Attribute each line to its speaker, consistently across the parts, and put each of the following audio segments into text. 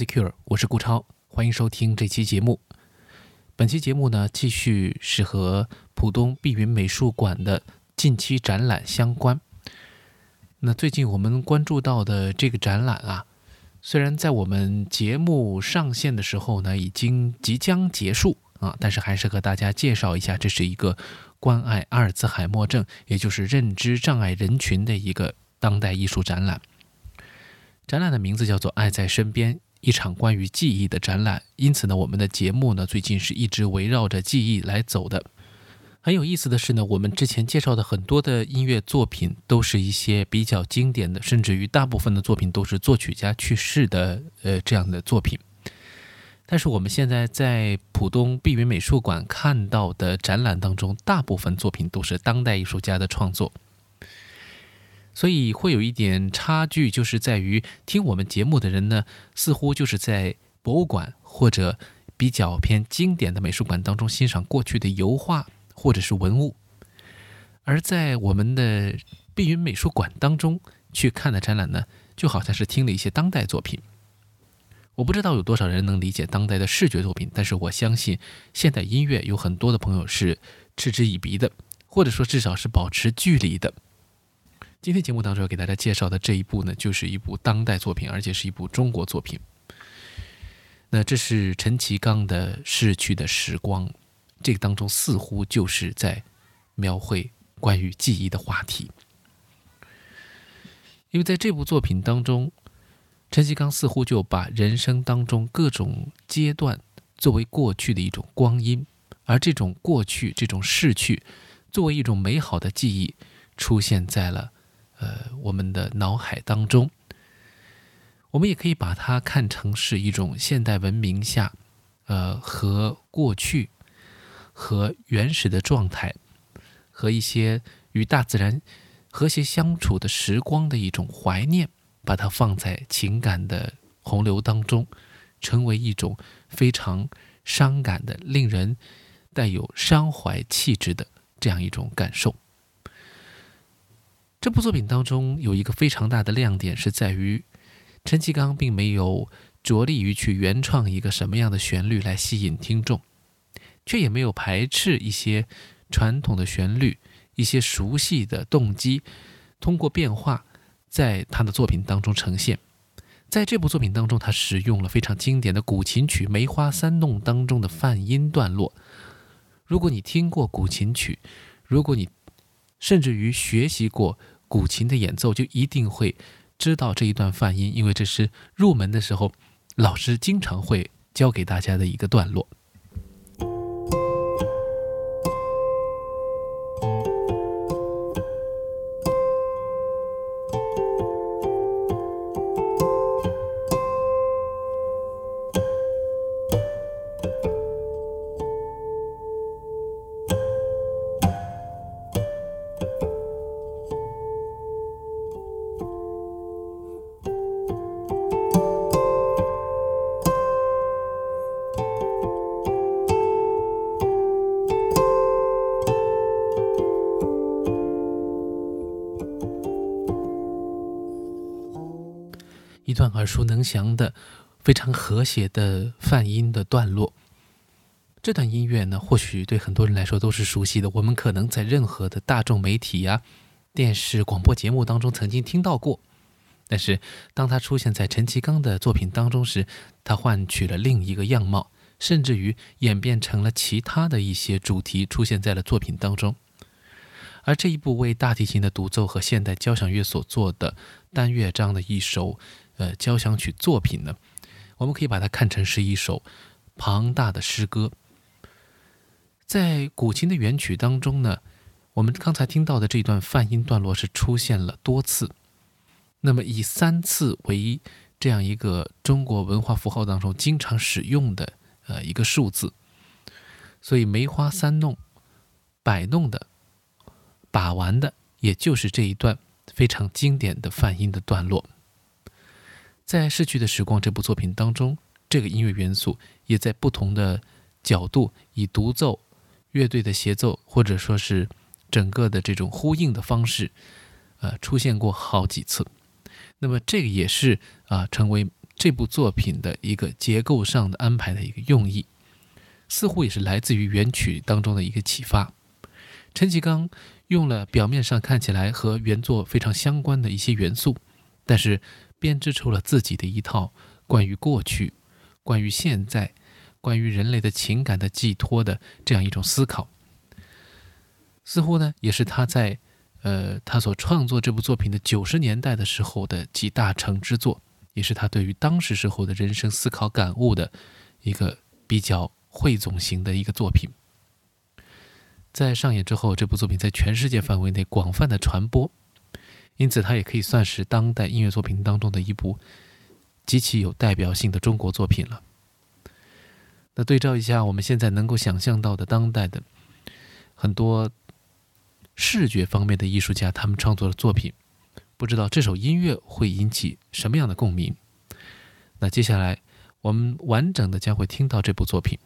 Speaker 1: secure，我是顾超，欢迎收听这期节目。本期节目呢，继续是和浦东碧云美术馆的近期展览相关。那最近我们关注到的这个展览啊，虽然在我们节目上线的时候呢，已经即将结束啊，但是还是和大家介绍一下，这是一个关爱阿尔兹海默症，也就是认知障碍人群的一个当代艺术展览。展览的名字叫做《爱在身边》，一场关于记忆的展览。因此呢，我们的节目呢，最近是一直围绕着记忆来走的。很有意思的是呢，我们之前介绍的很多的音乐作品，都是一些比较经典的，甚至于大部分的作品都是作曲家去世的，呃，这样的作品。但是我们现在在浦东碧云美术馆看到的展览当中，大部分作品都是当代艺术家的创作。所以会有一点差距，就是在于听我们节目的人呢，似乎就是在博物馆或者比较偏经典的美术馆当中欣赏过去的油画或者是文物，而在我们的碧云美术馆当中去看的展览呢，就好像是听了一些当代作品。我不知道有多少人能理解当代的视觉作品，但是我相信现代音乐有很多的朋友是嗤之以鼻的，或者说至少是保持距离的。今天节目当中要给大家介绍的这一部呢，就是一部当代作品，而且是一部中国作品。那这是陈其刚的《逝去的时光》，这个当中似乎就是在描绘关于记忆的话题。因为在这部作品当中，陈其刚似乎就把人生当中各种阶段作为过去的一种光阴，而这种过去、这种逝去，作为一种美好的记忆，出现在了。呃，我们的脑海当中，我们也可以把它看成是一种现代文明下，呃，和过去、和原始的状态、和一些与大自然和谐相处的时光的一种怀念，把它放在情感的洪流当中，成为一种非常伤感的、令人带有伤怀气质的这样一种感受。这部作品当中有一个非常大的亮点，是在于陈其刚并没有着力于去原创一个什么样的旋律来吸引听众，却也没有排斥一些传统的旋律、一些熟悉的动机，通过变化在他的作品当中呈现。在这部作品当中，他使用了非常经典的古琴曲《梅花三弄》当中的泛音段落。如果你听过古琴曲，如果你甚至于学习过古琴的演奏，就一定会知道这一段泛音，因为这是入门的时候老师经常会教给大家的一个段落。段耳熟能详的、非常和谐的泛音的段落。这段音乐呢，或许对很多人来说都是熟悉的。我们可能在任何的大众媒体呀、电视广播节目当中曾经听到过。但是，当它出现在陈其刚的作品当中时，它换取了另一个样貌，甚至于演变成了其他的一些主题出现在了作品当中。而这一部为大提琴的独奏和现代交响乐所做的单乐章的一首。呃，交响曲作品呢，我们可以把它看成是一首庞大的诗歌。在古琴的原曲当中呢，我们刚才听到的这段泛音段落是出现了多次。那么以三次为这样一个中国文化符号当中经常使用的呃一个数字，所以梅花三弄，摆弄的，把玩的，也就是这一段非常经典的泛音的段落。在《逝去的时光》这部作品当中，这个音乐元素也在不同的角度，以独奏、乐队的协奏，或者说是整个的这种呼应的方式，呃，出现过好几次。那么，这个也是啊，成为这部作品的一个结构上的安排的一个用意，似乎也是来自于原曲当中的一个启发。陈其刚用了表面上看起来和原作非常相关的一些元素，但是编织出了自己的一套关于过去、关于现在、关于人类的情感的寄托的这样一种思考。似乎呢，也是他在呃他所创作这部作品的九十年代的时候的集大成之作，也是他对于当时时候的人生思考感悟的一个比较汇总型的一个作品。在上演之后，这部作品在全世界范围内广泛的传播，因此它也可以算是当代音乐作品当中的一部极其有代表性的中国作品了。那对照一下我们现在能够想象到的当代的很多视觉方面的艺术家，他们创作的作品，不知道这首音乐会引起什么样的共鸣？那接下来我们完整的将会听到这部作品。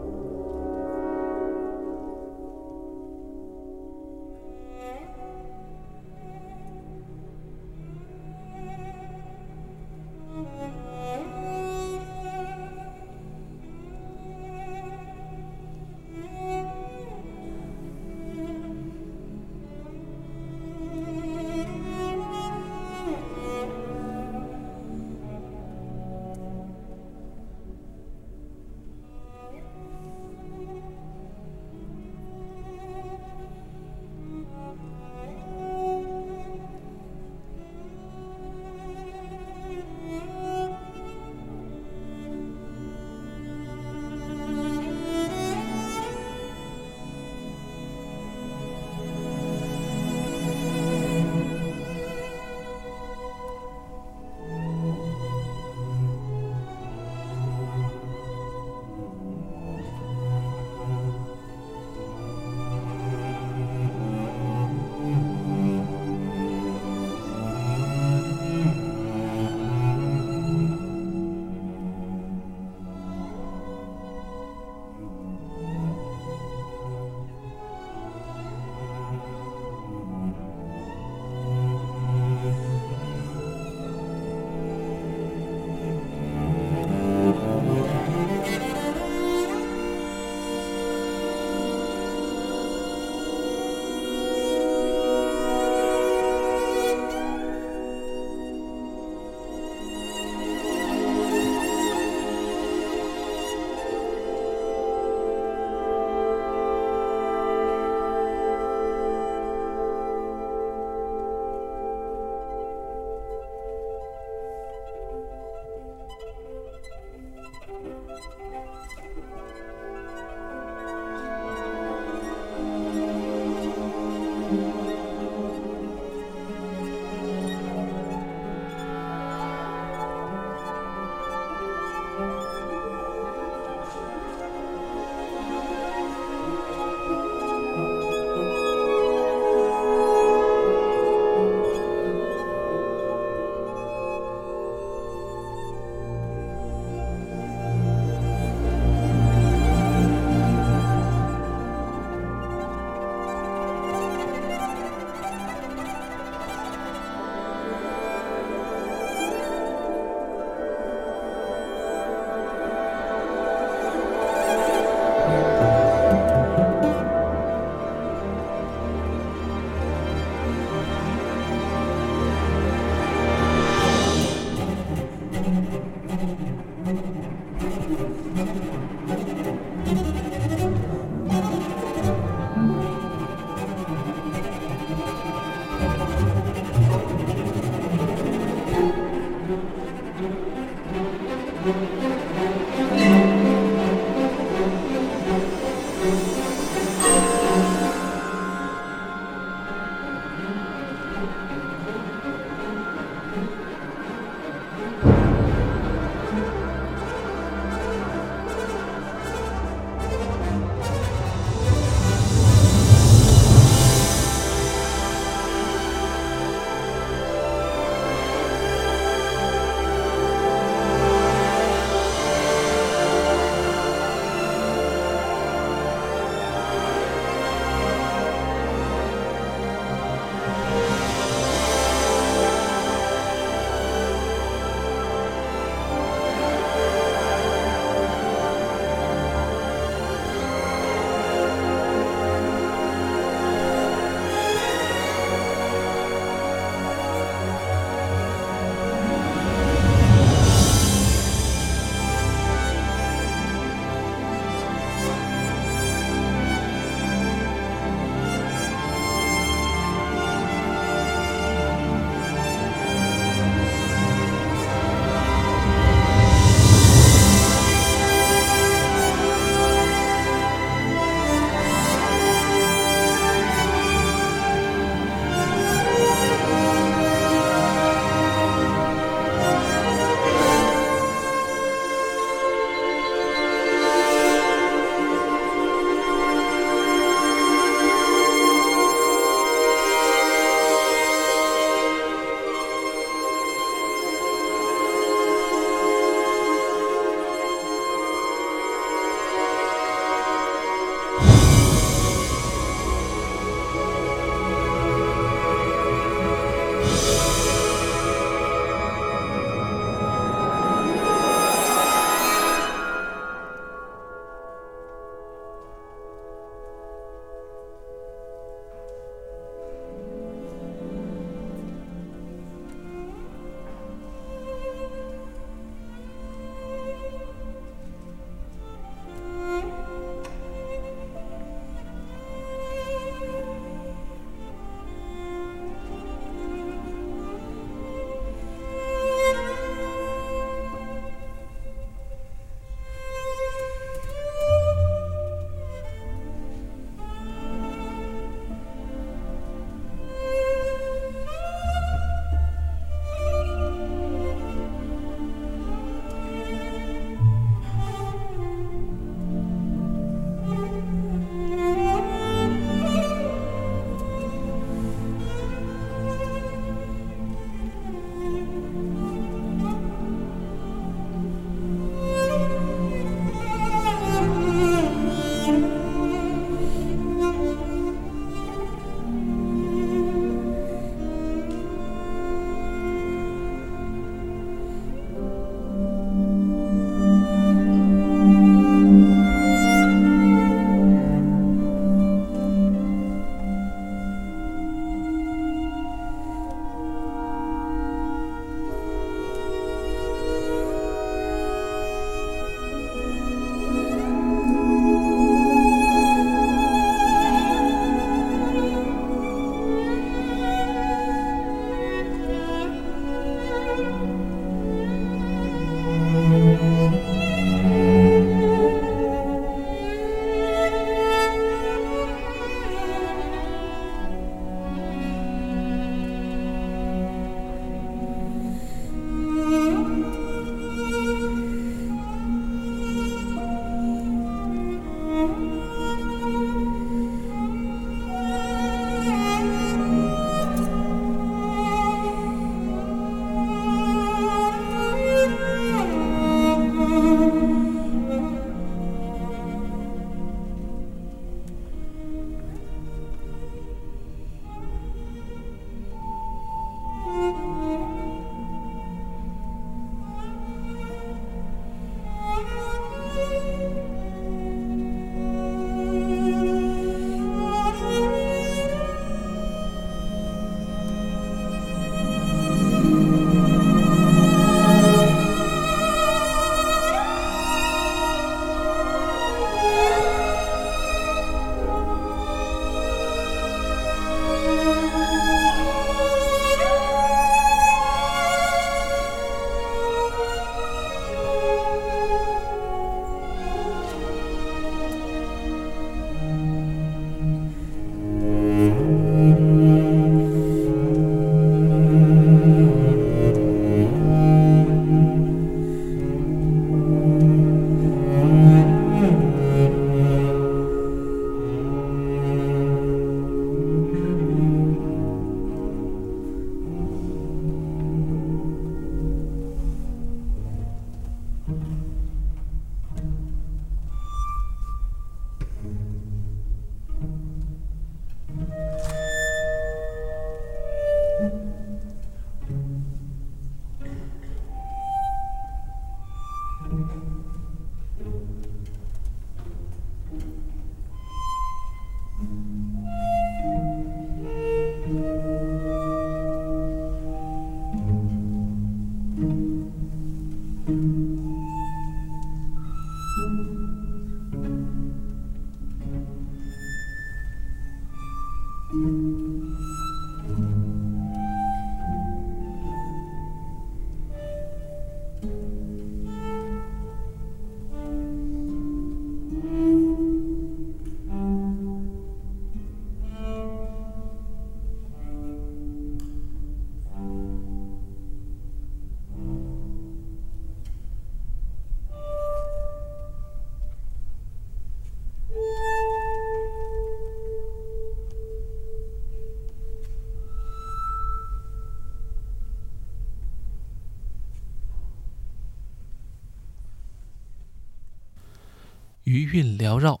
Speaker 1: 余韵缭绕，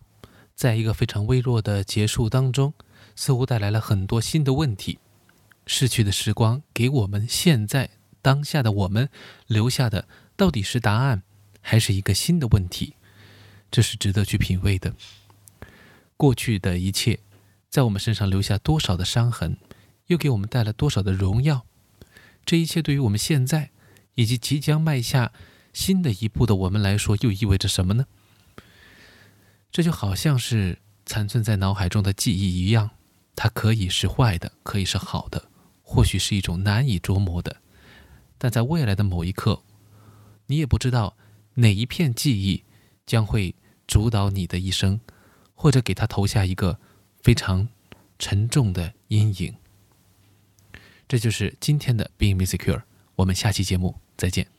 Speaker 1: 在一个非常微弱的结束当中，似乎带来了很多新的问题。逝去的时光给我们现在当下的我们留下的，到底是答案，还是一个新的问题？这是值得去品味的。过去的一切，在我们身上留下多少的伤痕，又给我们带来多少的荣耀？这一切对于我们现在以及即将迈下新的一步的我们来说，又意味着什么呢？这就好像是残存在脑海中的记忆一样，它可以是坏的，可以是好的，或许是一种难以捉摸的。但在未来的某一刻，你也不知道哪一片记忆将会主导你的一生，或者给他投下一个非常沉重的阴影。这就是今天的 Being Insecure，我们下期节目再见。